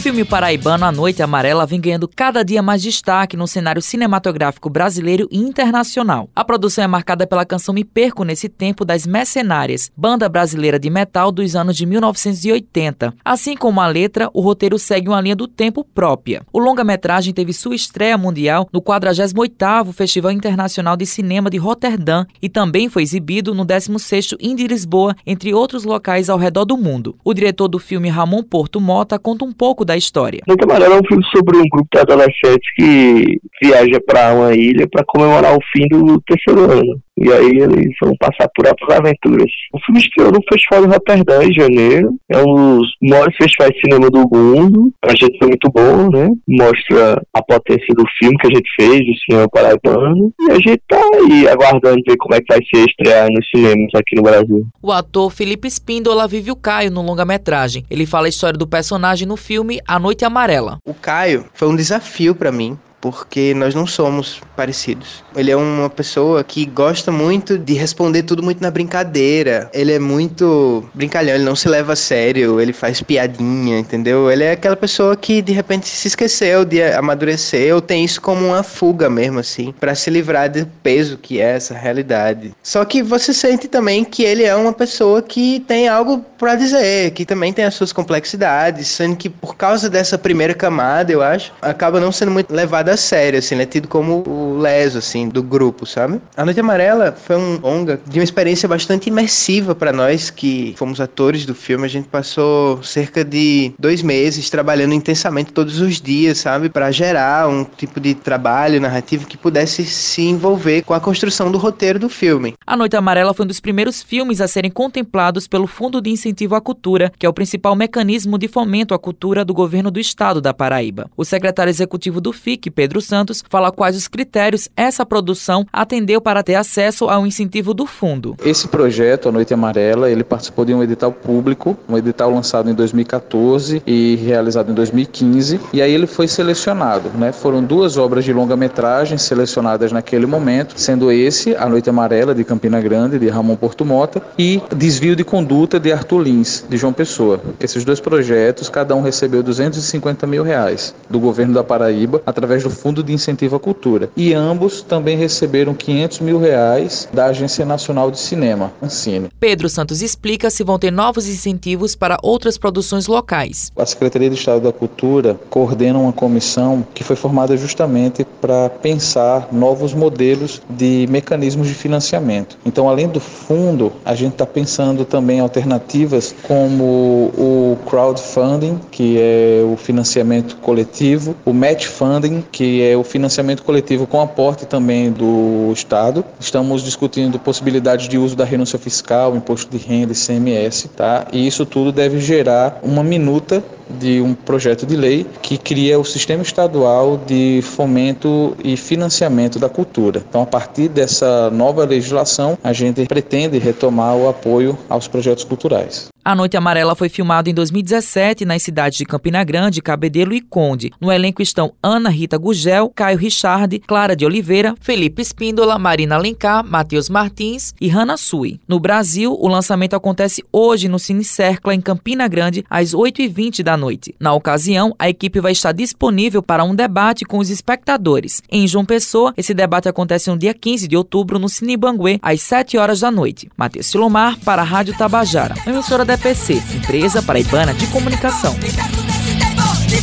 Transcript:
filme paraibano A Noite Amarela vem ganhando cada dia mais destaque no cenário cinematográfico brasileiro e internacional. A produção é marcada pela canção Me Perco Nesse Tempo das Mercenárias, banda brasileira de metal dos anos de 1980. Assim como a letra, o roteiro segue uma linha do tempo própria. O longa-metragem teve sua estreia mundial no 48º Festival Internacional de Cinema de Roterdã e também foi exibido no 16º Indie Lisboa, entre outros locais ao redor do mundo. O diretor do filme, Ramon Porto Mota, conta um pouco da história. Noite Amarela é um filme sobre um grupo de adolescentes que viaja para uma ilha para comemorar o fim do terceiro ano. E aí eles vão passar por altas aventuras. O filme estreou no Festival de Roterdã em janeiro. É um dos maiores festivais de cinema do mundo. A gente foi muito bom, né? Mostra a potência do filme que a gente fez, do cinema paraibano. E a gente tá aí aguardando ver como é que vai ser estrear nos cinemas aqui no Brasil. O ator Felipe Espíndola vive o Caio no longa-metragem. Ele fala a história do personagem no filme A Noite Amarela. O Caio foi um desafio para mim porque nós não somos parecidos. Ele é uma pessoa que gosta muito de responder tudo muito na brincadeira. Ele é muito brincalhão, ele não se leva a sério, ele faz piadinha, entendeu? Ele é aquela pessoa que de repente se esqueceu de amadurecer ou tem isso como uma fuga mesmo assim, para se livrar do peso que é essa realidade. Só que você sente também que ele é uma pessoa que tem algo para dizer, que também tem as suas complexidades, sendo que por causa dessa primeira camada, eu acho, acaba não sendo muito levado levado a sério, assim, ele é tido como o leso, assim, do grupo, sabe? A Noite Amarela foi um longa de uma experiência bastante imersiva para nós que fomos atores do filme. A gente passou cerca de dois meses trabalhando intensamente todos os dias, sabe? Para gerar um tipo de trabalho narrativo que pudesse se envolver com a construção do roteiro do filme. A Noite Amarela foi um dos primeiros filmes a serem contemplados pelo Fundo de Incentivo à Cultura, que é o principal mecanismo de fomento à cultura do governo do estado da Paraíba. O secretário executivo do FIC, Pedro Santos, fala quais os critérios essa produção atendeu para ter acesso ao incentivo do fundo. Esse projeto, A Noite Amarela, ele participou de um edital público, um edital lançado em 2014 e realizado em 2015, e aí ele foi selecionado. Né? Foram duas obras de longa-metragem selecionadas naquele momento, sendo esse A Noite Amarela, de Campina Grande, de Ramon Porto Mota, e Desvio de Conduta, de Arthur Lins, de João Pessoa. Esses dois projetos, cada um recebeu 250 mil reais do governo da Paraíba, através do do Fundo de Incentivo à Cultura. E ambos também receberam 500 mil reais da Agência Nacional de Cinema, Ancine. Pedro Santos explica se vão ter novos incentivos para outras produções locais. A Secretaria de Estado da Cultura coordena uma comissão que foi formada justamente para pensar novos modelos de mecanismos de financiamento. Então, além do fundo, a gente está pensando também alternativas como o crowdfunding, que é o financiamento coletivo, o match funding, que que é o financiamento coletivo com aporte também do Estado. Estamos discutindo possibilidades de uso da renúncia fiscal, imposto de renda, ICMS, tá? E isso tudo deve gerar uma minuta de um projeto de lei que cria o sistema estadual de fomento e financiamento da cultura. Então, a partir dessa nova legislação, a gente pretende retomar o apoio aos projetos culturais. A Noite Amarela foi filmado em 2017 nas cidades de Campina Grande, Cabedelo e Conde. No elenco estão Ana Rita Gugel, Caio Richard, Clara de Oliveira, Felipe Espíndola, Marina Alencar, Matheus Martins e Hanna Sui. No Brasil, o lançamento acontece hoje no Cine Cercla, em Campina Grande, às 8h20 da noite. Na ocasião, a equipe vai estar disponível para um debate com os espectadores. Em João Pessoa, esse debate acontece no dia 15 de outubro no Cine Banguê, às 7 horas da noite. Matheus Silomar, para a Rádio Tabajara, da EPC, empresa paraibana de comunicação. Me